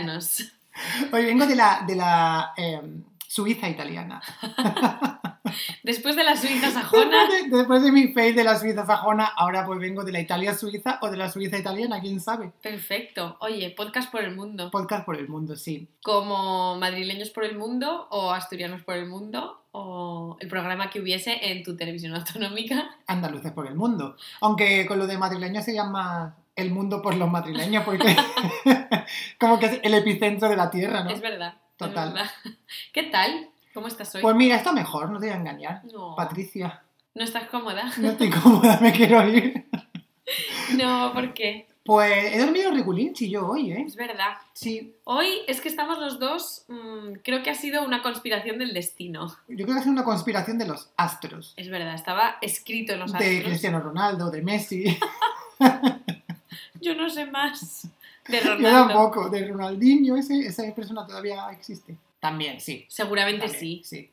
italianos. Hoy vengo de la, de la em, Suiza italiana. Después de la Suiza sajona. Después de, después de mi face de la Suiza sajona, ahora pues vengo de la Italia suiza o de la Suiza italiana, quién sabe. Perfecto. Oye, podcast por el mundo. Podcast por el mundo, sí. Como madrileños por el mundo o asturianos por el mundo o el programa que hubiese en tu televisión autonómica. Andaluces por el mundo. Aunque con lo de madrileño se llama el mundo por los madrileños, porque como que es el epicentro de la tierra, ¿no? Es verdad. es Total. verdad. ¿Qué tal? ¿Cómo estás hoy? Pues mira, está mejor, no te voy a engañar. no. Patricia, ¿No estás cómoda? no estoy cómoda, me quiero ir. No, ¿por qué? Pues he dormido regulinchi yo hoy, ¿eh? Es verdad. Sí, Hoy es que estamos los dos, mm, creo que ha sido una conspiración del destino. yo creo que es una conspiración de los astros. Es verdad, estaba escrito en los De astros. Cristiano Ronaldo, de Messi. Yo no sé más. De Yo Ronaldo. tampoco, de Ronaldinho, ese, esa persona todavía existe. También, sí. Seguramente también, sí.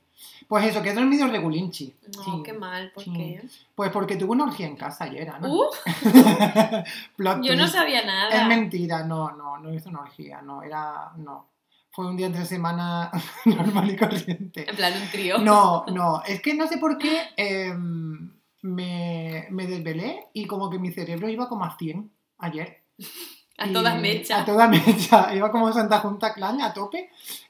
Pues eso, que he dormido regulinchi. No, Sí. qué mal, ¿por Sí. qué? Pues porque tuve una orgía en casa ayer, ¿no? Uh, yo no sabía Es nada. mentira, no, no, no hice una orgía, no, era, no. Fue un día entre semana normal y corriente. En plan, un trío. No, no, es que no sé por qué em, me, me desvelé y como que mi cerebro iba como a 100 ayer. A todas mechas. A toda mecha. Iba como Santa Junta Clan a tope.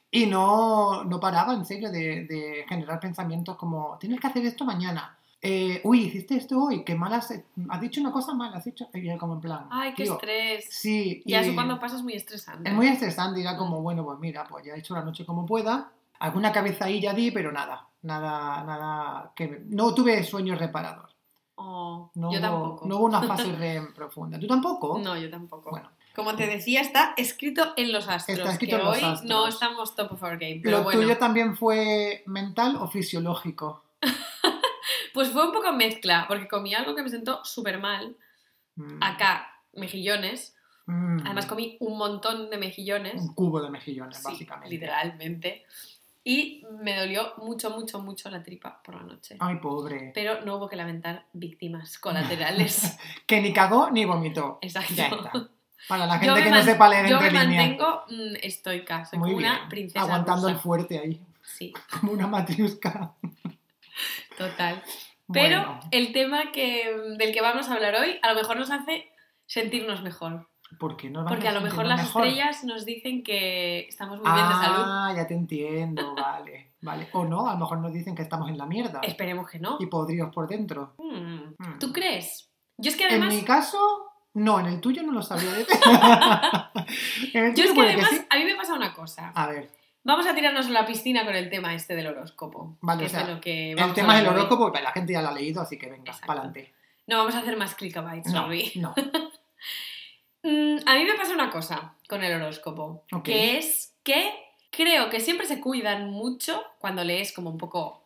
Y no, no paraba, en serio, de, de generar pensamientos como, tienes que hacer esto mañana. Eh, Uy, hiciste esto hoy, qué mal has, dicho una cosa mal, has dicho. Y yo como en plan. Ay, qué estrés. Sí, y eso cuando pasa es muy estresante. es muy estresante. Y era como, bueno, pues mira, pues ya he hecho la noche como pueda. Alguna cabeza ahí ya di, pero nada, nada, nada. que No tuve sueño reparador. Oh, No, yo hubo- tampoco. No hubo una fase REM profunda. ¿Tú tampoco? No, yo tampoco. Bueno. Como te decía, está escrito en los astros. Está escrito que en los hoy astros. no estamos top of our game. Pero ¿Lo bueno, tuyo también fue mental o fisiológico? pues fue un poco mezcla, porque comí algo que me sentó súper mal. Mm. Acá, mejillones. Mm. Además comí un montón de mejillones. Un cubo de mejillones, Sí, básicamente. literalmente. Y me dolió mucho, mucho, mucho la tripa por la noche. Ay, pobre. Pero no hubo que lamentar víctimas colaterales. Que ni cagó ni vomitó. Exacto. Ya está. Para la Yo gente me que no sepa leer Yo entre me líneas. mantengo mm, estoica, soy Muy como una princesa Aguantando el fuerte ahí. Sí, Como una matriusca. total. Pero Bueno, el tema que, del que vamos a hablar hoy a lo mejor nos hace sentirnos mejor. ¿Por qué no nos Porque a lo mejor las mejor? estrellas nos dicen que estamos muy bien de salud. Ah, ya te entiendo, vale. Vale. O no, a lo mejor nos dicen que estamos en la mierda. Esperemos que no. Y podridos por dentro. Hmm, Hmm. ¿Tú crees? Yo es que En además... mi caso, no, en el tuyo no lo sabía en el Yo es que además, sí. a mí me pasa una cosa. A ver, Vamos a tirarnos a la piscina con el tema este del horóscopo. Vale, que o es sea, de lo que el vamos tema es el hablar hoy. horóscopo, pero la gente ya lo ha leído, así que venga, para adelante. No vamos a hacer más clickbaits No, no. Mm, a mí me pasa una cosa con el horóscopo, que es que creo que siempre se cuidan mucho cuando lees como un poco...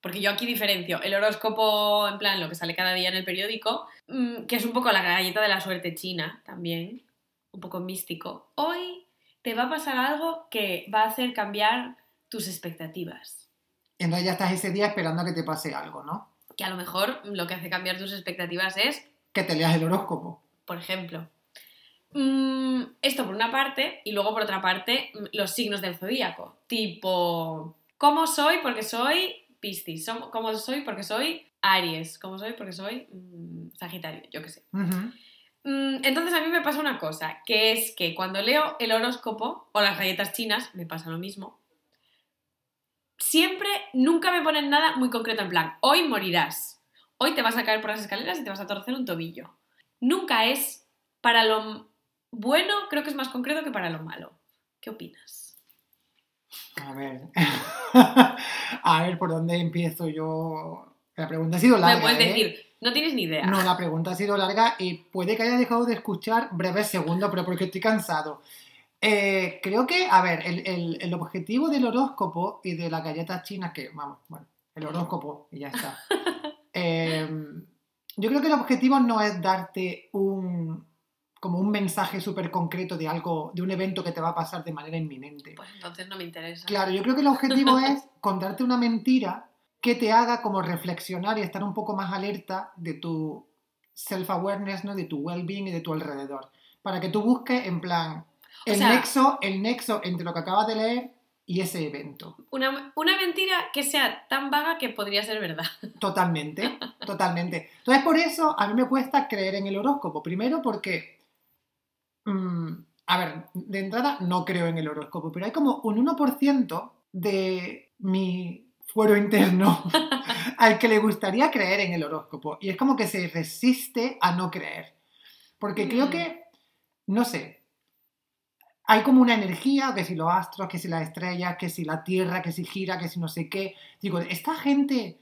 Porque yo aquí diferencio el horóscopo, en plan, lo que sale cada día en el periódico, mm, que es un poco la galleta de la suerte china también, un poco místico. Hoy te va a pasar algo que va a hacer cambiar tus expectativas. Entonces ya estás ese día esperando a que te pase algo, ¿no? Que a lo mejor lo que hace cambiar tus expectativas es Que te leas el horóscopo. por ejemplo. Mm, esto por una parte, y luego por otra parte, mm, los signos del zodíaco. Tipo, ¿cómo soy? Porque soy Piscis. ¿Cómo soy? Porque soy Aries. ¿Cómo soy? Porque soy mm, Sagitario, yo qué sé. Mm, entonces a mí me pasa una cosa, que es que cuando leo el horóscopo o las galletas chinas, me pasa lo mismo. Siempre, nunca me ponen nada muy concreto en plan, hoy morirás, hoy te vas a caer por las escaleras y te vas a torcer un tobillo. Nunca es para lo bueno, creo que es más concreto que para lo malo. ¿Qué opinas? A ver. a ver, ¿por dónde empiezo yo? La pregunta ha sido larga. me puedes ¿eh? decir, no tienes ni idea. No, la pregunta ha sido larga y puede que haya dejado de escuchar breves segundos, pero porque estoy cansado. Eh, creo que, a ver, el, el- el objetivo del horóscopo y de las galletas chinas, que, vamos, bueno, el horóscopo y ya está. Eh, yo creo que el objetivo no es darte un como un mensaje súper concreto de algo, de un evento que te va a pasar de manera inminente. Pues entonces no me interesa. Claro, yo creo que el objetivo es contarte una mentira que te haga como reflexionar y estar un poco más alerta de tu self-awareness, ¿no? de tu well-being y de tu alrededor. Para que tú busques en plan, O el, sea- nexo, el nexo entre lo que acabas de leer y ese evento. Una, una mentira que sea tan vaga que podría ser verdad. Totalmente, totalmente. Entonces, por eso a mí me cuesta creer en el horóscopo. Primero porque, mm, a ver, de entrada no creo en el horóscopo, pero hay como un 1% de mi fuero interno al que le gustaría creer en el horóscopo. Y es como que se resiste a no creer. Porque creo Mm. que, no sé, hay como una energía, que si los astros, que si las estrellas, que si la Tierra, que si gira, que si no sé qué. Digo, esta gente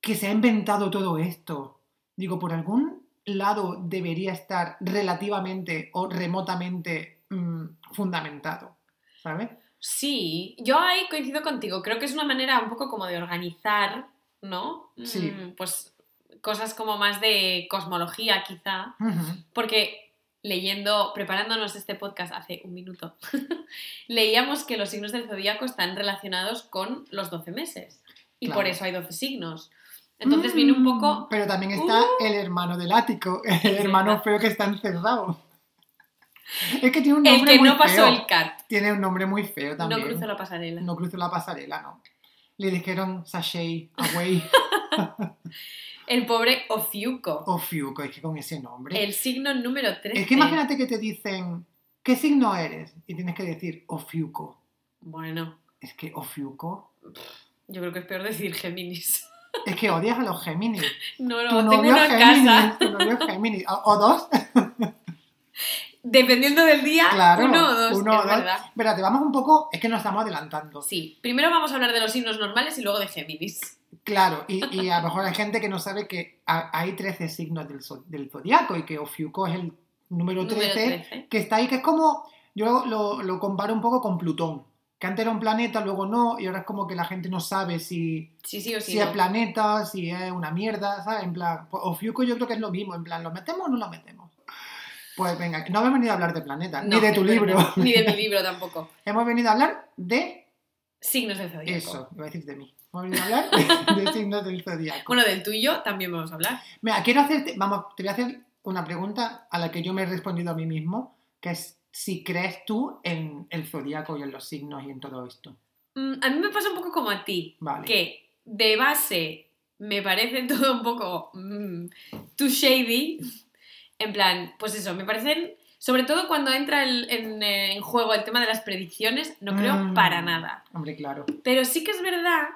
que se ha inventado todo esto, digo, por algún lado debería estar relativamente o remotamente mm, fundamentado, ¿sabes? Sí, yo ahí coincido contigo. Creo que es una manera un poco como de organizar, ¿no? Sí. Mm, Pues cosas como más de cosmología, quizá. Porque leyendo, preparándonos este podcast hace un minuto, leíamos que los signos del zodíaco están relacionados con los 12 meses. Y Claro. por eso hay 12 signos. Entonces viene un Mm, poco. Pero también está Uh. el hermano del ático, el hermano feo que está encerrado. Es que tiene un El nombre que muy no pasó feo. el CAT. Tiene un nombre muy feo No también. cruzó la pasarela. No cruzó la pasarela, no. Le dijeron sachet, away El pobre Ofiuco. o Fiuco, es que con ese nombre. El signo número 13. Es que imagínate que te dicen, ¿qué signo eres? Y tienes que decir Ofiuco. Bueno, Es que Ofiuco. yo creo que es peor decir Géminis. Es que odias a los Géminis. No, Tu no, tengo uno es en Géminis. casa. Tu novio Géminis. O, o dos. Dependiendo del día, Claro. uno o dos. uno es o dos. verdad. Espérate, vamos un poco. Es que nos estamos adelantando. Sí, primero vamos a hablar de los signos normales y luego de Géminis. Claro, y, y a lo mejor hay gente que no sabe que ha- hay 13 signos del, del zodiaco y que Ofiuco es el número 13, Número 13. que está ahí, que es como. Yo lo, lo comparo un poco con Plutón. Que antes era un planeta, luego no, y ahora es como que la gente no sabe si, Sí, sí o sí. si no. es planeta, si es una mierda, ¿sabes? En plan, pues, Ofiuco yo creo que es lo mismo, en plan, ¿lo metemos o no lo metemos? Pues venga, no hemos venido a hablar de planetas, No, ni de tu libro. Ni de mi libro tampoco. hemos venido a hablar de Signos del zodiaco. eso, iba a decir de mí. Hemos venido a hablar de, de signos del zodiaco. Bueno, del tuyo también vamos a hablar. Mira, quiero hacerte, vamos, te voy a hacer una pregunta a la que yo me he respondido a mí mismo, que es si crees tú en el zodiaco y en los signos y en todo esto. Mm, a mí me pasa un poco como a ti, Vale. que de base me parece todo un poco mm, too shady. En plan, pues eso, me parecen, sobre todo cuando entra el- en, eh, en juego el tema de las predicciones, no creo Mm. para nada. Hombre, claro. Pero sí que es verdad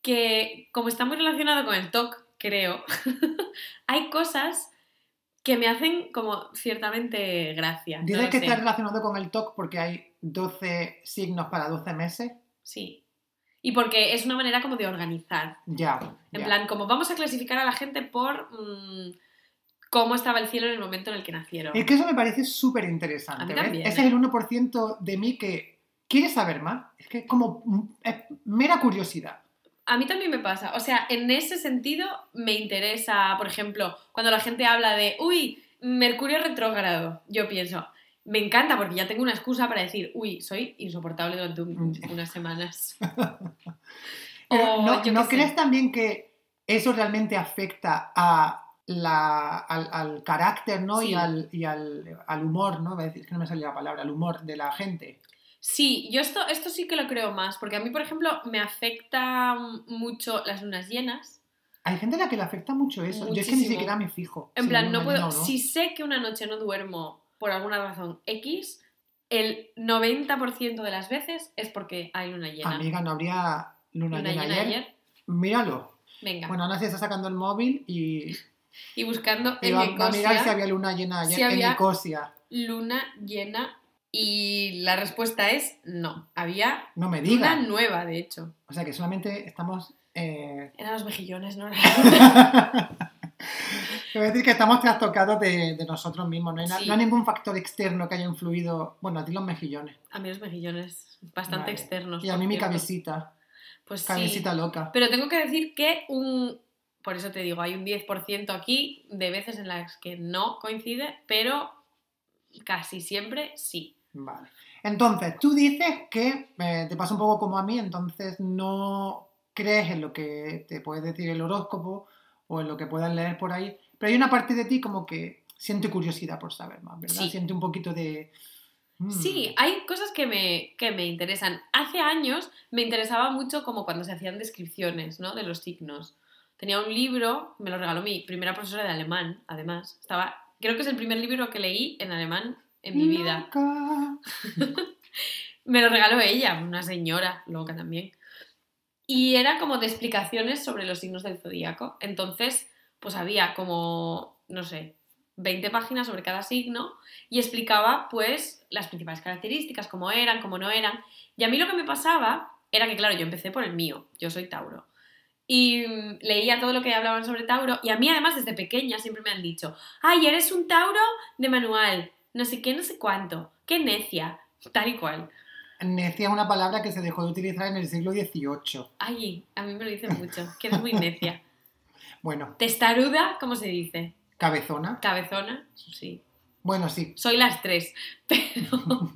que, como está muy relacionado con el TOC, creo, hay cosas que me hacen como ciertamente gracia. Dices que sé. está relacionado con el TOC porque hay 12 signos para 12 meses. Sí. Y porque es una manera como de organizar. Ya. En ya. plan, como vamos a clasificar a la gente por mm, cómo estaba el cielo en el momento en el que nacieron. Es que eso me parece súper interesante. También, Ese ¿eh? es el 1% de mí que quiere saber más. Es que como mm, es mera curiosidad. A mí también me pasa. O sea, en ese sentido me interesa, por ejemplo, cuando la gente habla de, uy, Mercurio retrógrado. Yo pienso, me encanta porque ya tengo una excusa para decir, uy, soy insoportable durante un- Mm. unas semanas. O ¿no, yo ¿no qué sé. crees también que eso realmente afecta a la, al, al carácter ¿no? Sí. y, al, y al, al humor, ¿no? Iba a decir, que no me la palabra, al humor de la gente. Sí, yo esto, esto sí que lo creo más, porque a mí, por ejemplo, me afecta mucho las lunas llenas. Hay gente a la que le afecta mucho eso. Yo es que ni siquiera me fijo. En si plan, no puedo. no. Si sé que una noche no duermo por alguna razón X, el 90% de las veces es porque hay luna llena. Amiga, no habría luna, luna llena, llena ayer. ayer. Míralo. Venga. Bueno, Ana se está sacando el móvil y, y buscando y en va, va a mirar si había luna llena ayer si en Nicosia. luna llena. Y la respuesta es no. Había No me digas. nueva, de hecho. O sea que solamente estamos. Eh... Eran los mejillones, ¿no? Quiero decir que estamos trastocados de, de nosotros mismos. No hay, na- Sí. no hay ningún factor externo que haya influido. Bueno, a ti los mejillones. a mí los mejillones bastante Vale. externos. Y a mí mi cabecita. Pues sí. Cabecita loca. Pero tengo que decir que un. Por eso te digo, hay un 10% aquí de veces en las que no coincide, pero casi siempre sí. Vale. Entonces, tú dices que eh, te pasa un poco como a mí, entonces no crees en lo que te puede decir el horóscopo o en lo que puedas leer por ahí, pero hay una parte de ti como que siente curiosidad por saber más, ¿verdad? Sí. Siente un poquito de... Mm. Sí, hay cosas que me, que me interesan. Hace años me interesaba mucho como cuando se hacían descripciones, ¿no? De los signos. Tenía un libro, me lo regaló mi primera profesora de alemán, además. Estaba, creo que es el primer libro que leí en alemán en mi vida. Me lo regaló ella, una señora loca también. Y era como de explicaciones sobre los signos del zodíaco. Entonces, pues había como, no sé, 20 páginas sobre cada signo y explicaba pues las principales características, cómo eran, cómo no eran. Y a mí lo que me pasaba era que, claro, yo empecé por el mío, yo soy Tauro. Y leía todo lo que hablaban sobre Tauro y a mí además desde pequeña siempre me han dicho, ay, eres un Tauro de manual, no sé qué, no sé cuánto, qué necia, tal y cual. Necia es una palabra que se dejó de utilizar en el siglo XVIII. Ay, a mí me lo dicen mucho, que eres muy necia. Bueno, Testaruda, ¿cómo se dice? cabezona. Cabezona, sí. Bueno, sí. Soy las tres, pero,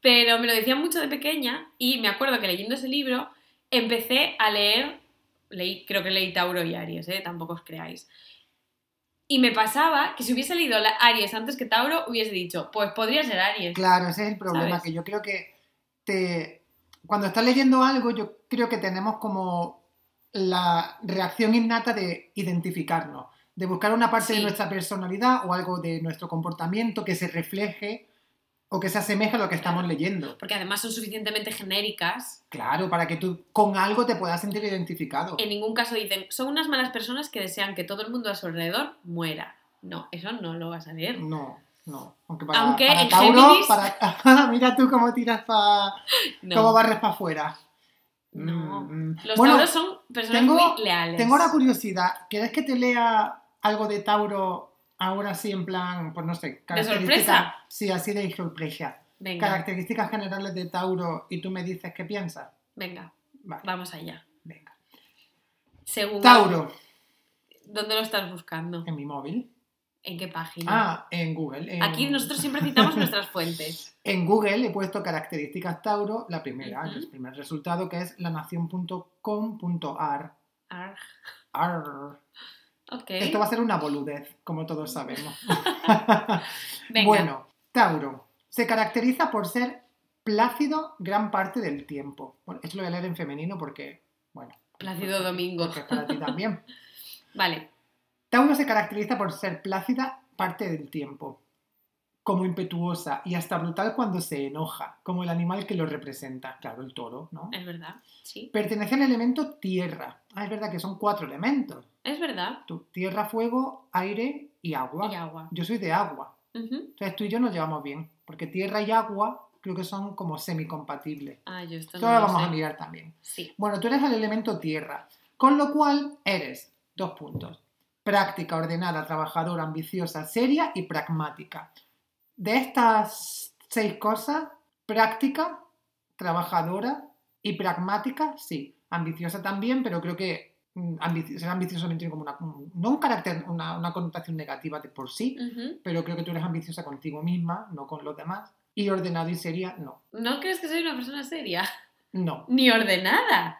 pero me lo decían mucho de pequeña y me acuerdo que leyendo ese libro empecé a leer, leí, creo que leí Tauro y Aries, ¿eh? tampoco os creáis. Y me pasaba que si hubiese leído la- Aries antes que Tauro, hubiese dicho, pues podría ser Aries. Claro, ese es el problema, ¿Sabes? que yo creo que te... cuando estás leyendo algo, yo creo que tenemos como la reacción innata de identificarnos, de buscar una parte de nuestra personalidad o algo de nuestro comportamiento que se refleje o que se asemeje a lo que estamos leyendo. Porque además son suficientemente genéricas. Claro, para que tú con algo te puedas sentir identificado. En ningún caso dicen, son unas malas personas que desean que todo el mundo a su alrededor muera. No, eso no lo vas a leer. No, no. Aunque para, Aunque para en Tauro, Géminis- para- mira tú cómo tiras para... No. cómo barres para afuera. No. Mm, Los bueno, Tauros son personas tengo- muy leales. Tengo una curiosidad. ¿Quieres que te lea algo de Tauro ahora sí en plan, pues no sé, sorpresa? Sí, así de sorpresa. Venga, Características generales de Tauro y tú me dices qué piensas. venga, Vale, vamos allá. venga. Según Tauro, ¿Dónde lo estás buscando? en mi móvil. ¿En qué página? Ah, en Google. en- Aquí nosotros siempre citamos nuestras fuentes. En Google he puesto características Tauro, la primera, el primer resultado que es lanación.com.ar. Arg. Arr. Esto va a ser una boludez, como todos sabemos. Venga. Bueno, Tauro se caracteriza por ser plácido gran parte del tiempo. Bueno, esto lo voy a leer en femenino porque, bueno, Plácido Domingo. porque es para ti también. Vale. Tauro se caracteriza por ser plácida parte del tiempo, como impetuosa y hasta brutal cuando se enoja, como el animal que lo representa, claro, el toro, ¿no? Es verdad. Sí. Pertenece al elemento tierra. Ah, es verdad que son cuatro elementos. Es verdad. Tú, tierra, fuego, aire y agua. Y agua. Yo soy de agua. Entonces tú y yo nos llevamos bien, porque tierra y agua creo que son como semicompatibles. Ah, yo esto Esto no lo lo vamos sé. a mirar también. Sí. Bueno, tú eres el elemento tierra, con lo cual eres, dos puntos, práctica, ordenada, trabajadora, ambiciosa, seria y pragmática. De estas seis cosas, práctica, trabajadora y pragmática, sí. Ambiciosa también, pero creo que mm, ser ambicioso también tiene como una, un- no un carácter, una, una connotación negativa de por sí, pero creo que tú eres ambiciosa contigo misma, no con los demás. Y ordenado y seria, no. ¿No crees que soy una persona seria? No. Ni ordenada.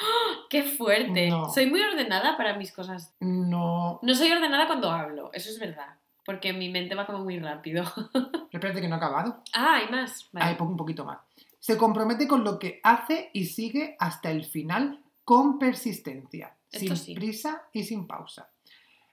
¡Oh! ¡Qué fuerte! No. Soy muy ordenada para mis cosas. No. No soy ordenada cuando hablo, eso es verdad. Porque mi mente va como muy rápido. Espérate que no he acabado. ah, hay más. Vale. Pongo un poquito más. Se compromete con lo que hace y sigue hasta el final con persistencia, Esto sin sí. prisa y sin pausa.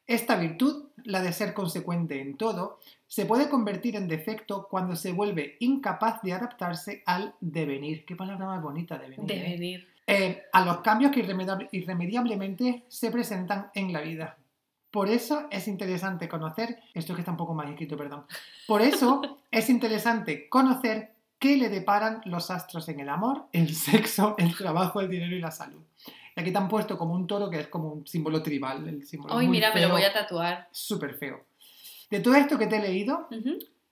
Esta virtud, la de ser consecuente en todo, se puede convertir en defecto cuando se vuelve incapaz de adaptarse al devenir. Qué palabra más bonita, devenir. de ¿eh? venir. Eh, a los cambios que irremediable- irremediablemente se presentan en la vida. Por eso es interesante conocer, esto que está un poco mal escrito, perdón. Por eso es interesante conocer qué le deparan los astros en el amor, el sexo, el trabajo, el dinero y la salud. Y aquí te han puesto como un toro que es como un símbolo tribal, el símbolo mira, me lo voy a tatuar. súper feo. De todo esto que te he leído.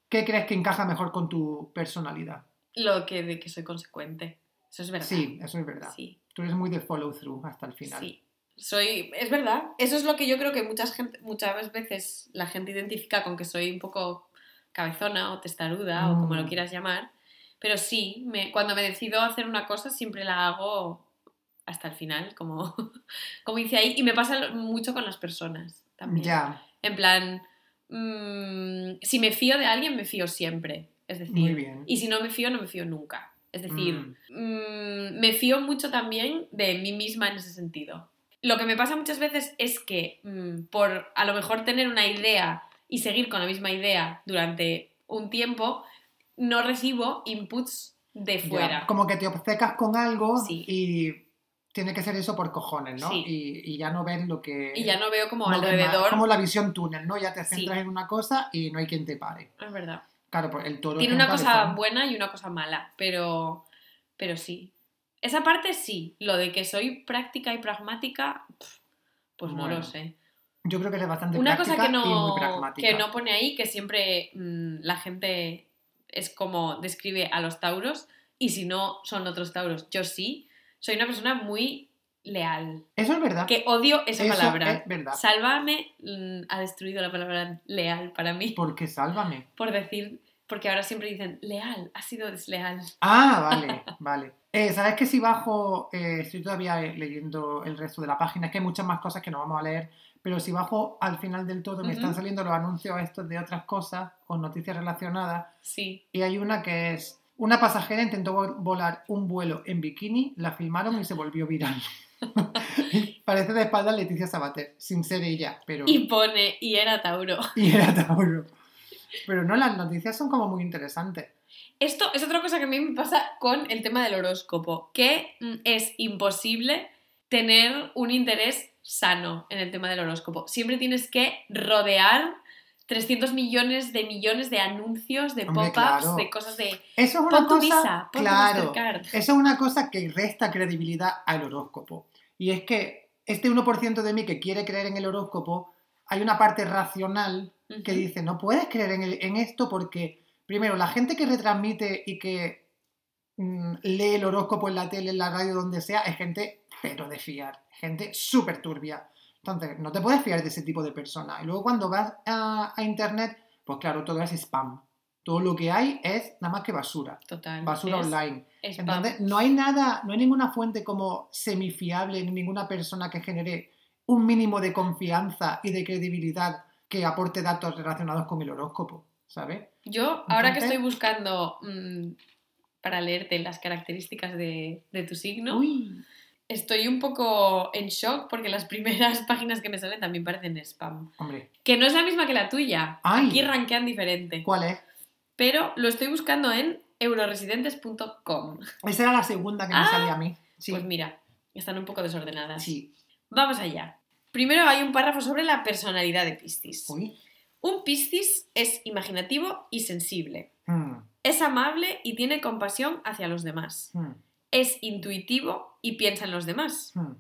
¿qué crees que encaja mejor con tu personalidad? Lo que de que soy consecuente. Eso es verdad. Sí, eso es verdad. Sí, Tú eres muy de follow through hasta el final. sí. Soy, es verdad. Eso es lo que yo creo que muchas, gente, muchas veces la gente identifica con que soy un poco cabezona o testaruda o como lo Mm. quieras llamar. Pero sí, me, cuando me decido hacer una cosa siempre la hago hasta el final, como, como hice ahí. Y me pasa mucho con las personas también. Ya. En plan, mm, si me fío de alguien, me fío siempre. Es decir, Muy bien. y si no me fío, no me fío nunca. Es decir, Mm. mm, me fío mucho también de mí misma en ese sentido. Lo que me pasa muchas veces es que por a lo mejor tener una idea y seguir con la misma idea durante un tiempo, no recibo inputs de Ya, fuera. Como que te obcecas con algo Sí. y tiene que ser eso por cojones, ¿no? Sí. Y, y ya no ves lo que... Y ya no veo como no ves más. alrededor. como la visión túnel, ¿no? Ya te Sí. centras en una cosa y no hay quien te pare. Es verdad. Claro, pues el toro... Tiene una cosa cabezón. buena y una cosa mala, pero, pero sí. Esa parte sí. Lo de que soy práctica y pragmática, pues no lo sé. Yo creo que es bastante Una cosa práctica que y muy no, pragmática. que no pone ahí, que siempre mm, la gente es como describe a los tauros, y si no son otros tauros, yo sí, soy una persona muy leal. Eso es verdad. Que odio esa Eso palabra. es verdad. Sálvame mm, ha destruido la palabra leal para mí. Porque sálvame. Por decir, porque ahora siempre dicen leal, ha sido desleal. Ah, vale, vale. Eh, ¿Sabes que si bajo, eh, estoy todavía leyendo el resto de la página, es que hay muchas más cosas que no vamos a leer, pero si bajo al final del todo me están saliendo los anuncios estos de otras cosas o noticias relacionadas Sí. y hay una que es, una pasajera intentó vol- volar un vuelo en bikini, la filmaron y se volvió viral. Parece de espalda Leticia Sabater, sin ser ella, pero... Y pone, y era Tauro. y era Tauro. Pero no, las noticias son como muy interesantes. Esto es otra cosa que a mí me pasa con el tema del horóscopo, que mm, es imposible tener un interés sano en el tema del horóscopo. Siempre tienes que rodear 300 millones de millones de anuncios, de pop-ups, claro. de cosas de... Eso es una cosa, visa, claro, eso es una cosa que resta credibilidad al horóscopo. Y es que este 1% de mí que quiere creer en el horóscopo, hay una parte racional que dice, no puedes creer en, el- en esto porque, primero, la gente que retransmite y que lee el horóscopo en la tele, en la radio, donde sea, es gente pero de fiar, gente súper turbia. Entonces, no te puedes fiar de ese tipo de personas. Y luego cuando vas a, a internet, pues claro, todo es spam. Todo lo que hay es nada más que basura. Total. Basura es online. spam. Entonces, no hay nada, no hay ninguna fuente como semifiable, ni ninguna persona que genere un mínimo de confianza y de credibilidad que aporte datos relacionados con el horóscopo, ¿sabes? Yo, ahora que estoy buscando mm, para leerte las características de, de tu signo, Uy, estoy un poco en shock porque las primeras páginas que me salen también parecen spam. hombre, Que no es la misma que la tuya. Ay. Aquí rankean diferente. ¿cuál es? Pero lo estoy buscando en euroresidentes.com. Esa era la segunda que me Ah, salía a mí. Sí, Pues mira, están un poco desordenadas. sí. Vamos allá. Primero hay un párrafo sobre la personalidad de Piscis. Uy. Un Piscis es imaginativo y sensible. Mm, Es amable y tiene compasión hacia los demás. mm, Es intuitivo y piensa en los demás. mm.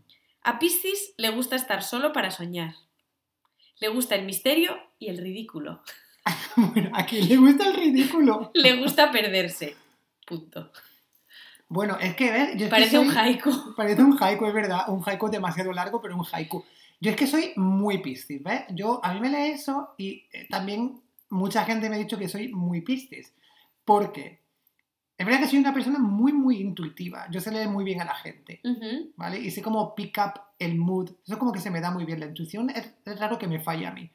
A Piscis le gusta estar solo para soñar. Le gusta el misterio y el ridículo. Bueno, a quien le gusta el ridículo. Le gusta perderse. Punto. Bueno, es que, ¿ves? Yo es que Parece un haiku. Parece un haiku, es verdad. Un haiku demasiado largo, pero un haiku. Yo es que soy muy piscis, ¿ves? Yo, a mí me lee eso y eh, también mucha gente me ha dicho que soy muy piscis. Porque es verdad que soy una persona muy, muy intuitiva. Yo sé leer muy bien a la gente. ¿vale? Y sé cómo pick up el mood. Eso como que se me da muy bien. La intuición es, es raro que me falle a mí.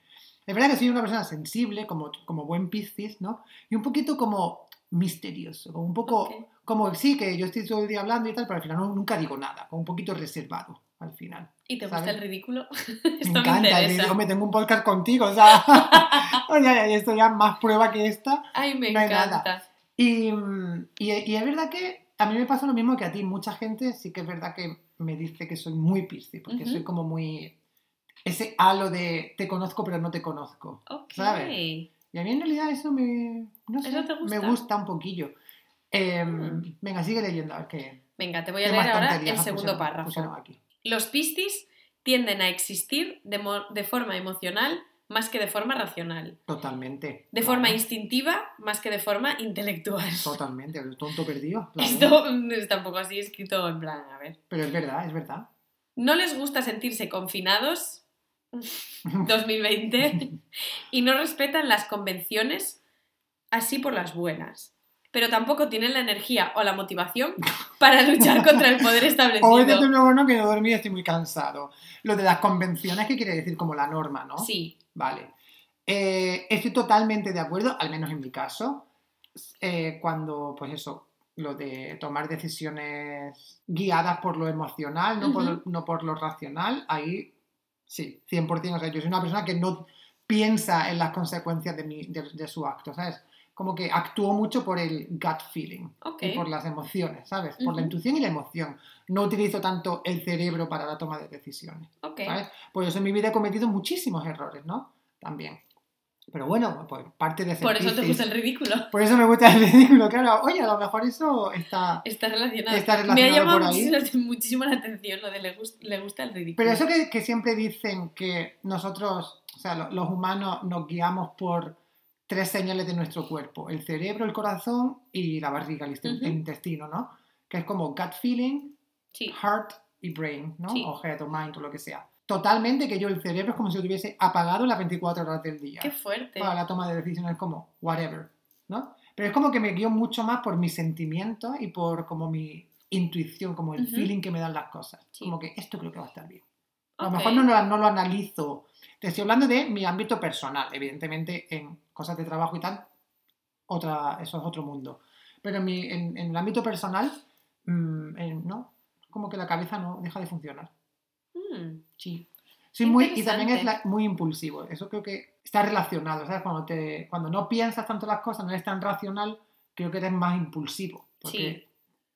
Es verdad que soy una persona sensible, como, como buen piscis, ¿no? Y un poquito como misterioso, como un poco... Ok. Como sí, que yo estoy todo el día hablando y tal, pero al final no- nunca digo nada, como un poquito reservado al final. ¿Y te gusta ¿sabes? el ridículo? Me me, encanta, el vídeo, me tengo un podcast contigo, o sea, o sea, esto ya más prueba que esta. Ay, me No hay nada. encanta. Y, y, y es verdad que a mí me pasa lo mismo que a ti, mucha gente sí que es verdad que me dice que soy muy piscis, porque soy como muy... Ese halo de te conozco pero no te conozco. ¿Sabes? Y a mí en realidad eso me, no sé, ¿Eso te me gusta? gusta un poquillo. Eh, Mm. Venga, sigue leyendo, a ver qué... Venga, te voy a leer ahora el segundo párrafo. aquí. Los piscis tienden a existir de, forma emocional más que de forma racional. Totalmente. De claro. forma instintiva más que de forma intelectual. Totalmente, el tonto perdido. claro. Esto mm, está un poco así escrito en plan, a ver. Pero es verdad, es verdad. No les gusta sentirse confinados, 2020, y no respetan las convenciones así por las buenas. Pero tampoco tienen la energía o la motivación para luchar contra el poder Hoy desde establecido. luego no, dormí y estoy muy cansado. Lo de las convenciones, ¿qué quiere decir? Como la norma, ¿no? Sí, Vale. Eh, estoy totalmente de acuerdo, al menos en mi caso. eh, cuando, pues eso, lo de tomar decisiones guiadas por lo emocional, no, por, Ujú. no por lo racional, ahí sí, 100%. O sea, yo soy una persona que no piensa en las consecuencias de, mi, de, de su acto, ¿sabes? Como que actúo mucho por el gut feeling Ok. y por las emociones, ¿sabes? Por la Ujú. intuición y la emoción. No utilizo tanto el cerebro para la toma de decisiones. Ok. ¿sabes? Por eso en mi vida he cometido muchísimos errores, ¿no? También. Pero bueno, pues parte de Por eso te gusta el ridículo. Por eso me gusta el ridículo, claro. Oye, a lo mejor eso está... Está relacionado. Está Me ha relacionado llamado por ahí. muchísimo, muchísimo la atención lo de le, gust- le gusta el ridículo. Pero eso que, que siempre dicen que nosotros, o sea, lo- los humanos nos guiamos por tres señales de nuestro cuerpo. El cerebro, el corazón y la barriga, el, Ujú. el intestino, ¿no? Que es como gut feeling, Sí. heart y brain, ¿no? Sí. O head o mind o lo que sea. Totalmente que yo el cerebro es como si lo tuviese apagado las 24 horas del día. Qué fuerte. para la toma de decisiones como whatever, ¿no? Pero es como que me guío mucho más por mis sentimientos y por como mi intuición, como el Ujú. feeling que me dan las cosas. Sí. Como que esto creo que va a estar bien. A lo mejor no, lo- no lo analizo. Te estoy hablando de mi ámbito personal, evidentemente en cosas de trabajo y tal, otra, eso es otro mundo. Pero en, mi- en- en el ámbito personal, mm, en- no, como que la cabeza no deja de funcionar. Mm, Sí. Soy muy, y también es la- muy impulsivo. Eso creo que está relacionado, ¿sabes? Cuando, te, cuando no piensas tanto las cosas, no eres tan racional, creo que eres más impulsivo. Porque,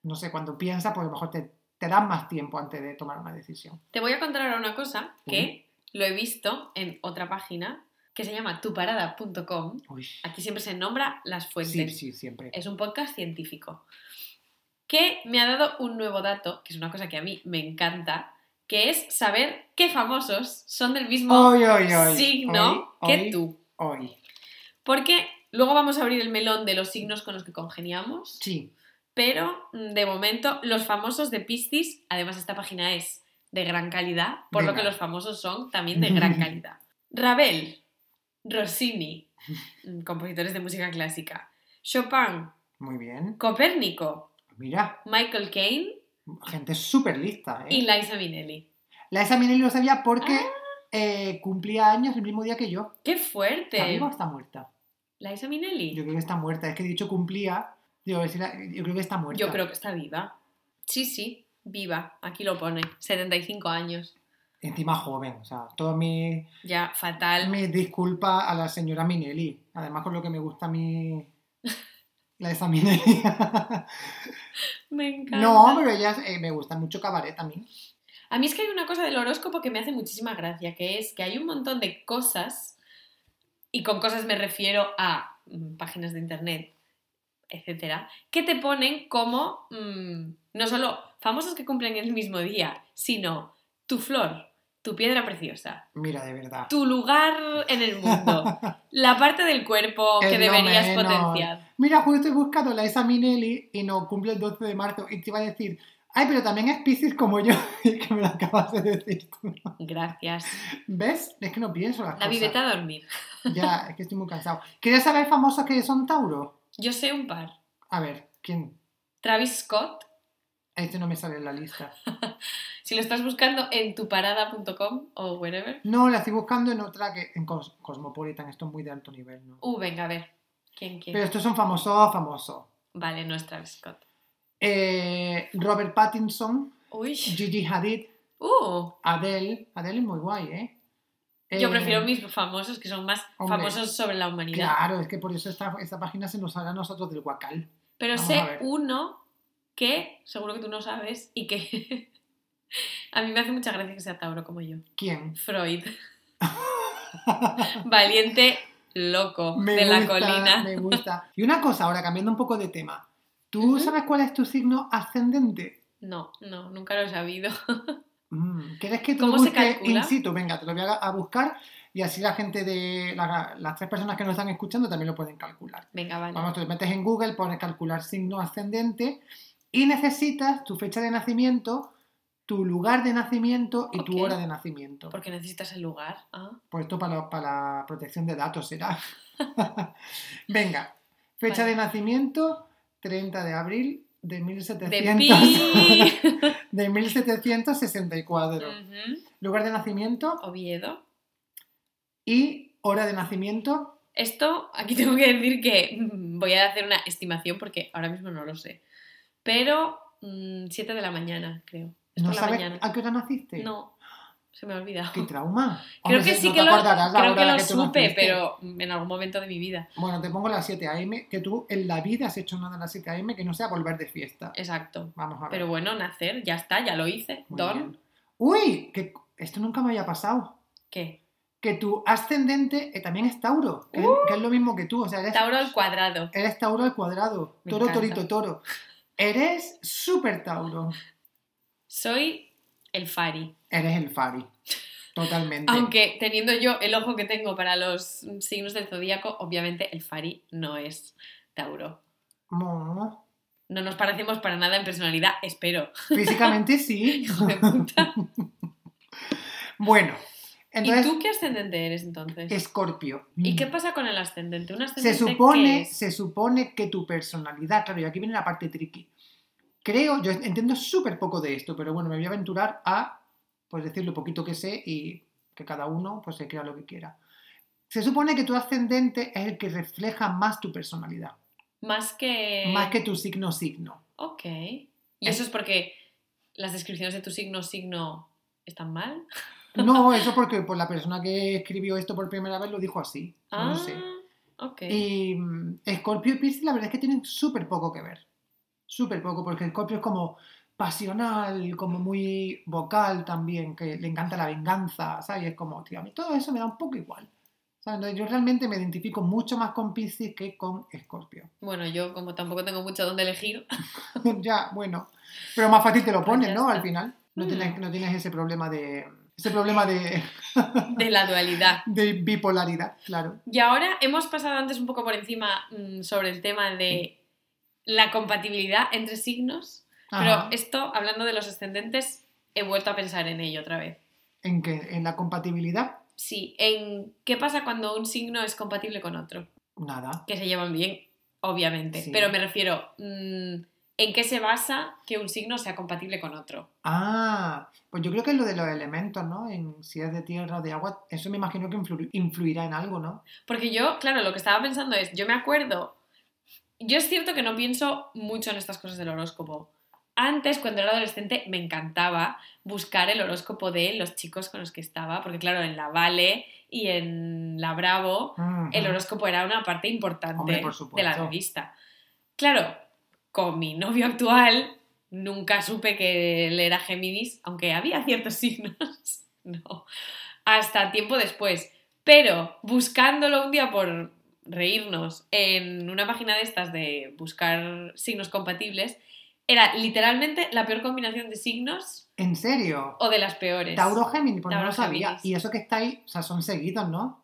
no sé, cuando piensas, pues a lo mejor te, te das más tiempo antes de tomar una decisión. Te voy a contar ahora una cosa que lo he visto en otra página que se llama tuparada.com. Aquí siempre se nombra las Sí, fuentes. sí, siempre. Es un podcast científico que me ha dado un nuevo dato, que es una cosa que a mí me encanta, que es saber qué famosos son del mismo Hoy, hoy, hoy. signo que tú. Hoy. Porque luego vamos a abrir el melón de los signos con los que congeniamos, Sí. pero mm, de momento los famosos de Piscis, además esta página es de gran calidad, por lo que los famosos son también de gran calidad. Ravel, Rossini, mm, compositores de música clásica, Chopin, Muy bien. Copérnico, Mira, Michael Caine gente súper lista, ¿eh? y Liza Minnelli. La esa Minelli lo sabía porque Ah. eh, cumplía años el mismo día que yo. ¡Qué ¿Está fuerte! o está muerta? Liza Minnelli. Yo creo que está muerta. Es que he dicho cumplía. Digo, es la- yo creo que está muerta. Yo creo que está viva. Sí, sí, viva. Aquí lo pone. 75 años. Encima joven. O sea, todo mi, Ya, fatal. mi disculpa a la señora Minelli. Además, con lo que me gusta a mí. La esa Minelli. Me encanta. no, pero ella eh, me gusta mucho cabaret a mí. A mí es que hay una cosa del horóscopo que me hace muchísima gracia, que es que hay un montón de cosas, y con cosas me refiero a mm, páginas de internet, etcétera, que te ponen como mm, no solo famosos que cumplen el mismo día, sino tu flor, tu piedra preciosa, Mira, de verdad. tu lugar en el mundo, la parte del cuerpo que deberías potenciar. Mira, justo he buscado la esa Minelli y no cumple el 12 de marzo. Y te iba a decir, ay, pero también es Piscis como yo. Y que me lo acabas de decir tú. Gracias. ¿Ves? Es que no pienso las La cosas. viveta a dormir. Ya, es que estoy muy cansado. ¿Quieres saber famosos que son Tauro? Yo sé un par. A ver, ¿quién? Travis Scott, Este no me sale en la lista. Si lo estás buscando en tuparada.com o wherever. No, la estoy buscando en otra que en Cos- Cosmopolitan. Esto es muy de alto nivel, ¿no? Uh, venga, a ver. ¿Quién quién? Pero estos son famosos, famosos. Vale, no es Travis Scott. Eh, Robert Pattinson, Uy. Gigi Hadid, Uh, Adele. Adele es muy guay, ¿eh? yo Eh, prefiero mis famosos que son más hombre, famosos sobre la humanidad. Claro, es que por eso esta, esta página se nos habla a nosotros del guacal. Pero Vamos sé uno que seguro que tú no sabes y que a mí me hace mucha gracia que sea Tauro como yo. ¿Quién? Freud. Valiente loco Me de la gusta, colina. Me gusta. Y una cosa, ahora cambiando un poco de tema. ¿Tú sabes cuál es tu signo ascendente? No, no, nunca lo he sabido. Mm, ¿Quieres que te lo ¿Cómo se calcula? in situ? Venga, te lo voy a, a buscar y así la gente de la- las tres personas que nos están escuchando también lo pueden calcular. Venga, vale. Vamos, tú te metes en Google, pones calcular signo ascendente y necesitas tu fecha de nacimiento, tu lugar de nacimiento y tu hora de nacimiento. Porque necesitas el lugar. Ah, Pues esto para, la- para la protección de datos será. Venga, fecha Vale. de nacimiento 30 de abril de De 1700, pi. de 1764. Ujú. Lugar de nacimiento Oviedo. y hora de nacimiento Esto, aquí tengo que decir que voy a hacer una estimación porque ahora mismo no lo sé. Pero 7 de la mañana, creo. Es ¿No por la sabes mañana. a qué hora naciste? No, se me ha olvidado. ¿Qué trauma? Creo Hombre, que sí no que lo, creo que lo supe, pero en algún momento de mi vida. Bueno, te pongo las 7 a.m. que tú en la vida has hecho nada a las 7 a.m. que no sea volver de fiesta. Exacto. Vamos a ver. Pero bueno, nacer, ya está, ya lo hice. Muy Don, bien. Uy, que esto nunca me había pasado. ¿qué? Que tu ascendente eh, también es Tauro, que, es- que es lo mismo que tú. O sea, eres Tauro al cuadrado. Eres Tauro al cuadrado. Me Toro, encanta. torito, toro. Eres súper Tauro. Soy el Fari. Eres el Fari. Totalmente. Aunque teniendo yo el ojo que tengo para los signos del zodíaco, obviamente el Fari no es Tauro. No. No nos parecemos para nada en personalidad, espero. Físicamente sí. Hijo de puta. bueno, entonces, ¿Y tú qué ascendente eres entonces? Escorpio. ¿Y qué pasa con el ascendente? ¿Un Se ascendente qué supone, se supone que tu personalidad, claro, y aquí viene la parte tricky. Creo, yo entiendo súper poco de esto, pero bueno, me voy a aventurar a, pues decir lo poquito que sé y que cada uno pues se crea lo que quiera. Se supone que tu ascendente es el que refleja más tu personalidad, Más que... más que tu signo signo. Ok. ¿Y Es- eso es porque las descripciones de tu signo signo están mal? No, eso porque pues, la persona que escribió esto por primera vez lo dijo así. No ah, lo sé. Y mm, Scorpio y Piscis la verdad es que tienen súper poco que ver. Súper poco, porque Scorpio es como pasional, como muy vocal también, que le encanta la venganza, ¿sabes? Y es como, tío, a mí todo eso me da un poco igual. ¿sabes? Entonces, yo realmente me identifico mucho más con Piscis que con Scorpio. Bueno, yo como tampoco tengo mucho donde elegir, ya, bueno. Pero más fácil te lo Pues pones, ¿no? Al final. No, Mm. tienes, no tienes ese problema de... Ese problema de, de la dualidad. de bipolaridad, claro. Y ahora hemos pasado antes un poco por encima mm, sobre el tema de la compatibilidad entre signos, pero Ajá. esto, hablando de los ascendentes, he vuelto a pensar en ello otra vez. ¿En qué? ¿En la compatibilidad? Sí, en qué pasa cuando un signo es compatible con otro. Nada. Que se llevan bien, obviamente, Sí. pero me refiero, mm, ¿en qué se basa que un signo sea compatible con otro? Ah, pues yo creo que es lo de los elementos, ¿no? En si es de tierra o de agua, eso me imagino que influ- influirá en algo, ¿no? Porque yo, claro, lo que estaba pensando es, yo me acuerdo, yo es cierto que no pienso mucho en estas cosas del horóscopo. Antes, cuando era adolescente, me encantaba buscar el horóscopo de los chicos con los que estaba, porque claro, en la Vale y en la Bravo, el horóscopo era una parte importante Hombre, por de la revista. Claro, con mi novio actual nunca supe que él era Géminis, aunque había ciertos signos. no, hasta tiempo después. Pero buscándolo un día por reírnos en una página de estas de buscar signos compatibles, era literalmente la peor combinación de signos ¿En serio? o de las peores. Tauro Géminis, pues no lo sabía. Géminis. Y eso que está ahí, o sea, son seguidos, ¿no?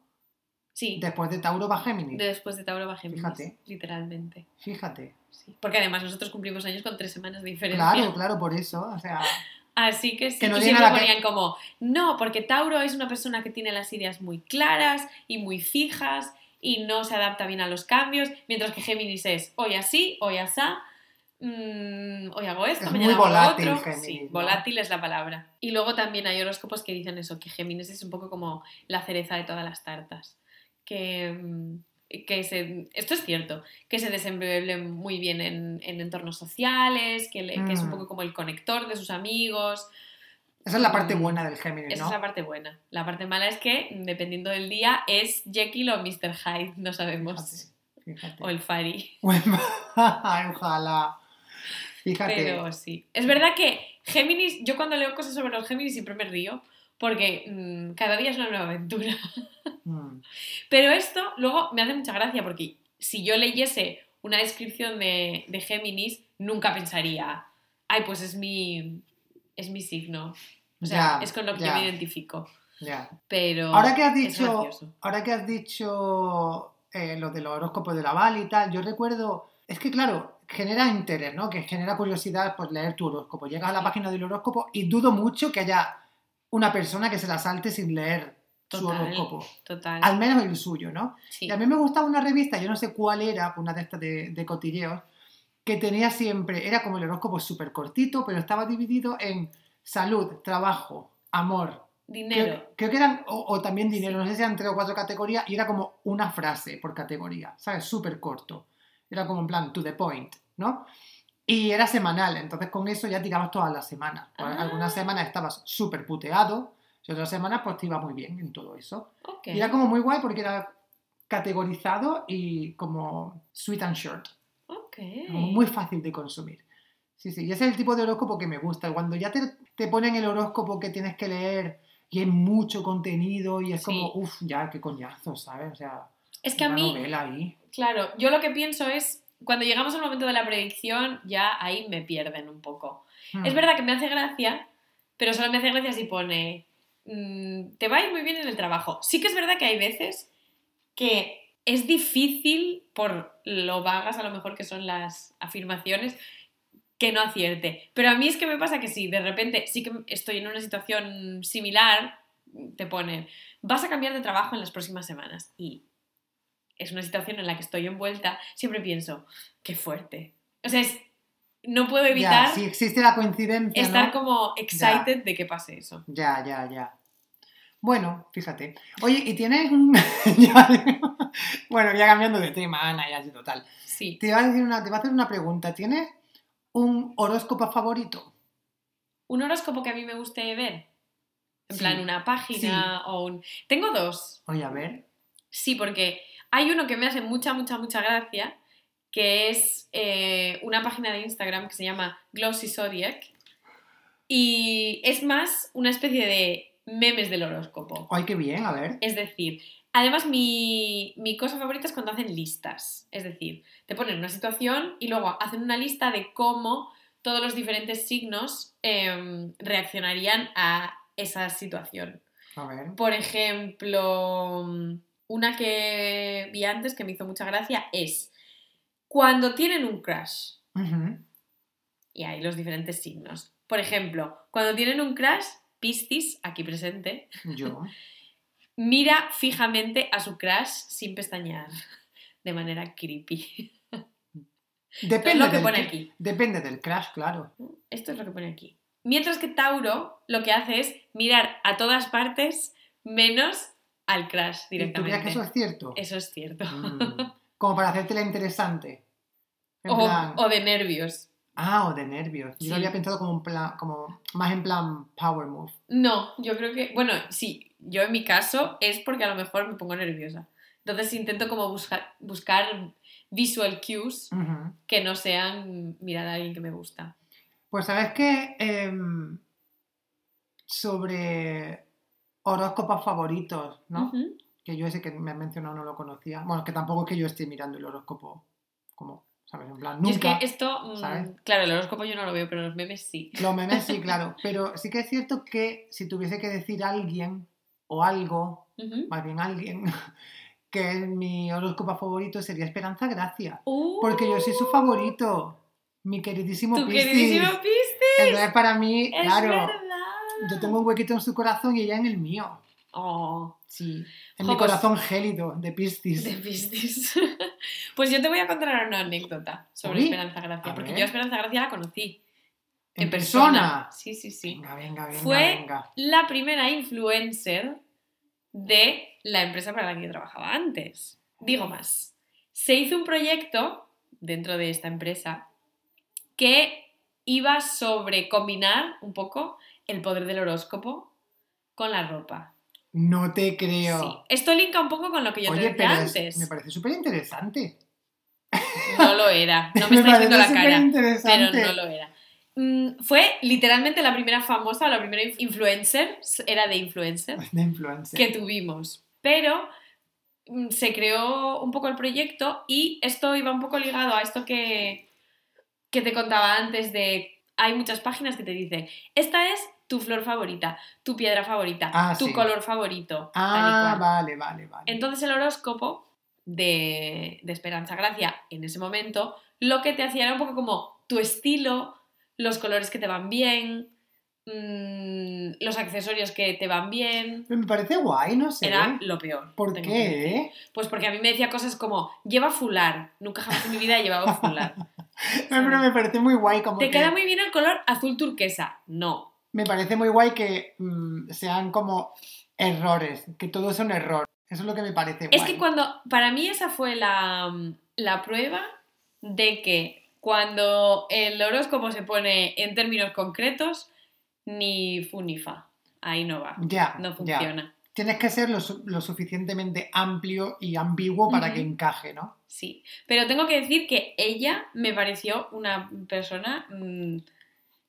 Sí, Después de Tauro va Géminis. después de Tauro va Géminis, Fíjate. literalmente. Fíjate. Sí. Porque además nosotros cumplimos años con tres semanas de diferencia. Claro, claro, por eso. O sea, Así que sí. Que no siempre que- ponían como, no, porque Tauro es una persona que tiene las ideas muy claras y muy fijas y no se adapta bien a los cambios, mientras que Géminis es hoy así, hoy asá, mm, hoy hago esto, Es mañana muy hago otro. Géminis, sí, ¿no? volátil es la palabra. Y luego también hay horóscopos que dicen eso, que Géminis es un poco como la cereza de todas las tartas. Que, mm, que se, esto es cierto, que se desenvuelve muy bien en, en entornos sociales, que, le- que es un Mm. poco como el conector de sus amigos. esa es la parte Mm, buena del Géminis, Esa ¿no? es la parte buena. La parte mala es que, dependiendo del día, es Jekyll o Mr. Hyde, no sabemos. Fíjate. fíjate. O el Fari. Ojalá. Fíjate. Pero sí. Es verdad que Géminis, yo cuando leo cosas sobre los Géminis siempre me río, porque mm, cada día es una nueva aventura. Mm. Pero esto luego me hace mucha gracia, porque si yo leyese una descripción de, de Géminis, nunca pensaría, ay, pues es mi, es mi signo. O sea, es con lo que yo me identifico. Ya. Pero Ahora que has dicho, ahora que has dicho eh, lo de los horóscopos de la Val y tal, yo recuerdo, es que claro, genera interés, ¿no? Que genera curiosidad pues leer tu horóscopo. Llegas a la página del horóscopo y dudo mucho que haya una persona que se la salte sin leer su Total. horóscopo. Total. Al menos el suyo, ¿no? Sí. Y a mí me gustaba una revista, yo no sé cuál era, una de estas de, de cotilleos, que tenía siempre, era como el horóscopo súper cortito, pero estaba dividido en salud, trabajo, amor, Dinero. Creo, creo que eran, o, o también dinero, no sé si eran tres o cuatro categorías, y era como una frase por categoría, ¿sabes? Súper corto. Era como en plan, to the point, ¿no? Y era semanal, entonces con eso ya tirabas todas las semanas. Pues Ah. Algunas semanas estabas súper puteado, y otras semanas pues te iba muy bien en todo eso. Ok. Y era como muy guay porque era categorizado y como sweet and short. Ok. Como muy fácil de consumir. Sí, sí, y ese es el tipo de horóscopo que me gusta. Cuando ya te, te ponen el horóscopo que tienes que leer y hay mucho contenido y es Sí. como, uff, ya, qué coñazo, ¿sabes? O sea, Es que a mí, ahí. claro, yo lo que pienso es, cuando llegamos al momento de la predicción, ya ahí me pierden un poco. Hmm. Es verdad que me hace gracia, pero solo me hace gracia si pone, mm, te va a ir muy bien en el trabajo. Sí que es verdad que hay veces que es difícil, por lo vagas a lo mejor que son las afirmaciones, que no acierte. Pero a mí es que me pasa que si de repente sí que estoy en una situación similar, te ponen, vas a cambiar de trabajo en las próximas semanas. Y es una situación en la que estoy envuelta, siempre pienso, qué fuerte. O sea, es- no puedo evitar Ya, si existe la coincidencia, estar ¿no? como excited de que pase eso. Ya, ya, ya. Bueno, fíjate. Oye, ¿y tienes un... bueno, ya cambiando de tema, Ana, ya total. Sí. Te iba a decir una, te iba a hacer una pregunta. ¿Tienes un horóscopo favorito? Un horóscopo que a mí me guste ver. En Sí. plan, una página o un... Tengo dos. Oye, a ver. Sí, porque hay uno que me hace mucha, mucha, mucha gracia, que es eh, una página de Instagram que se llama Glossy Zodiac. Y es más una especie de memes del horóscopo. Ay, qué bien, a ver. Es decir, además mi, mi cosa favorita es cuando hacen listas. Es decir, te ponen una situación y luego hacen una lista de cómo todos los diferentes signos em, reaccionarían a esa situación. A ver. Por ejemplo, una que vi antes que me hizo mucha gracia es cuando tienen un crush. Ujú. Y hay los diferentes signos. Por ejemplo, cuando tienen un crush, Piscis, aquí presente, Yo. mira fijamente a su crush sin pestañear. De manera creepy. Esto es Depende lo que del pone aquí. Depende del crash, claro. Esto es lo que pone aquí. Mientras que Tauro lo que hace es mirar a todas partes menos al crush ¿Y tú directamente. crees que eso es cierto? Eso es cierto. Mm. Como para hacértela interesante. O, plan... o de nervios. Ah, o de nervios. Yo Sí. lo había pensado como, un plan, como más en plan power move. No, yo creo que, bueno, sí, yo en mi caso es porque a lo mejor me pongo nerviosa. Entonces intento como buscar, buscar visual cues que no sean mirar a alguien que me gusta. Pues sabes que em, sobre horóscopos favoritos, ¿no? Que yo ese que me has mencionado no lo conocía. Bueno, que tampoco es que yo esté mirando el horóscopo como, ¿sabes? En plan, Y es nunca. que esto, mm, ¿sabes? claro, el horóscopo yo no lo veo, pero los memes sí. Los memes sí, claro. Pero sí que es cierto que si tuviese que decir alguien o algo, más bien alguien, que es mi horóscopo favorito sería Esperanza Gracia. Uh, Porque yo soy su favorito. Mi queridísimo tu Piscis. queridísimo Piscis. Entonces, para mí, Es claro, verdad. Yo tengo un huequito en su corazón y ella en el mío. Oh, Sí. En mi pues- corazón gélido de Piscis. de Piscis. pues yo te voy a contar una anécdota sobre Esperanza Gracia, porque yo a Esperanza Gracia la conocí. En persona. Sí, sí, sí. Venga, venga, venga, Fue- venga. la primera influencer de la empresa para la que yo trabajaba antes. Digo más, se hizo un proyecto dentro de esta empresa que iba sobre combinar un poco el poder del horóscopo con la ropa. No te creo. Sí. Esto linka un poco con lo que yo te decía es- antes. me parece súper interesante. No lo era, no me, está parece diciendo la cara, pero no lo era. Mm, Fue literalmente la primera famosa, la primera influencer, era de influencer, De influencer. que tuvimos. Pero mm, se creó un poco el proyecto y esto iba un poco ligado a esto que, que te contaba antes de... Hay muchas páginas que te dicen, esta es tu flor favorita, tu piedra favorita, Ah, tu sí. color favorito. Ah, vale, vale, vale. Entonces el horóscopo de, de Esperanza Gracia en ese momento lo que te hacía era un poco como tu estilo, los colores que te van bien, mm, los accesorios que te van bien. Pero me parece guay, no sé. Era lo peor. ¿Por qué? Pues porque a mí me decía cosas como, lleva fular. Nunca jamás en mi vida he llevado fular. No, pero me parece muy guay como ¿Te que... queda muy bien el color azul turquesa? No. Me parece muy guay que mm, sean como errores, que todo es un error. Eso es lo que me parece guay. Es que cuando, para mí esa fue la, la prueba de que cuando el horóscopo se pone en términos concretos, ni fu ni fa. Ahí no va. Ya, No ya. funciona. Tienes que ser lo, lo suficientemente amplio y ambiguo para que encaje, ¿no? Sí. Pero tengo que decir que ella me pareció una persona. mm,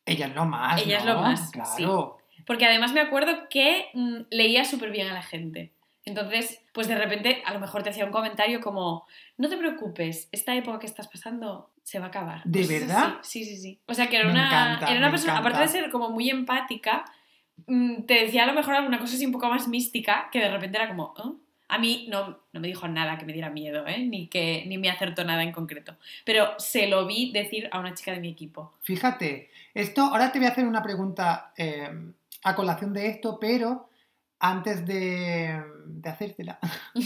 Ella es lo más. Ella es lo más, Claro. Porque además me acuerdo que mm, leía súper bien a la gente. Entonces, pues de repente a lo mejor te hacía un comentario como, no te preocupes, esta época que estás pasando se va a acabar. ¿De Pues, verdad? Sí, sí, sí. O sea que era Me una, encanta, era una persona, encanta. aparte de ser como muy empática, mm, te decía a lo mejor alguna cosa así un poco más mística, que de repente era como, "¿Ah?". A mí no, no me dijo nada que me diera miedo, ¿eh? ni, que, ni me acertó nada en concreto. Pero se lo vi decir a una chica de mi equipo. Fíjate, esto, ahora te voy a hacer una pregunta eh, a colación de esto, pero antes de, de hacértela.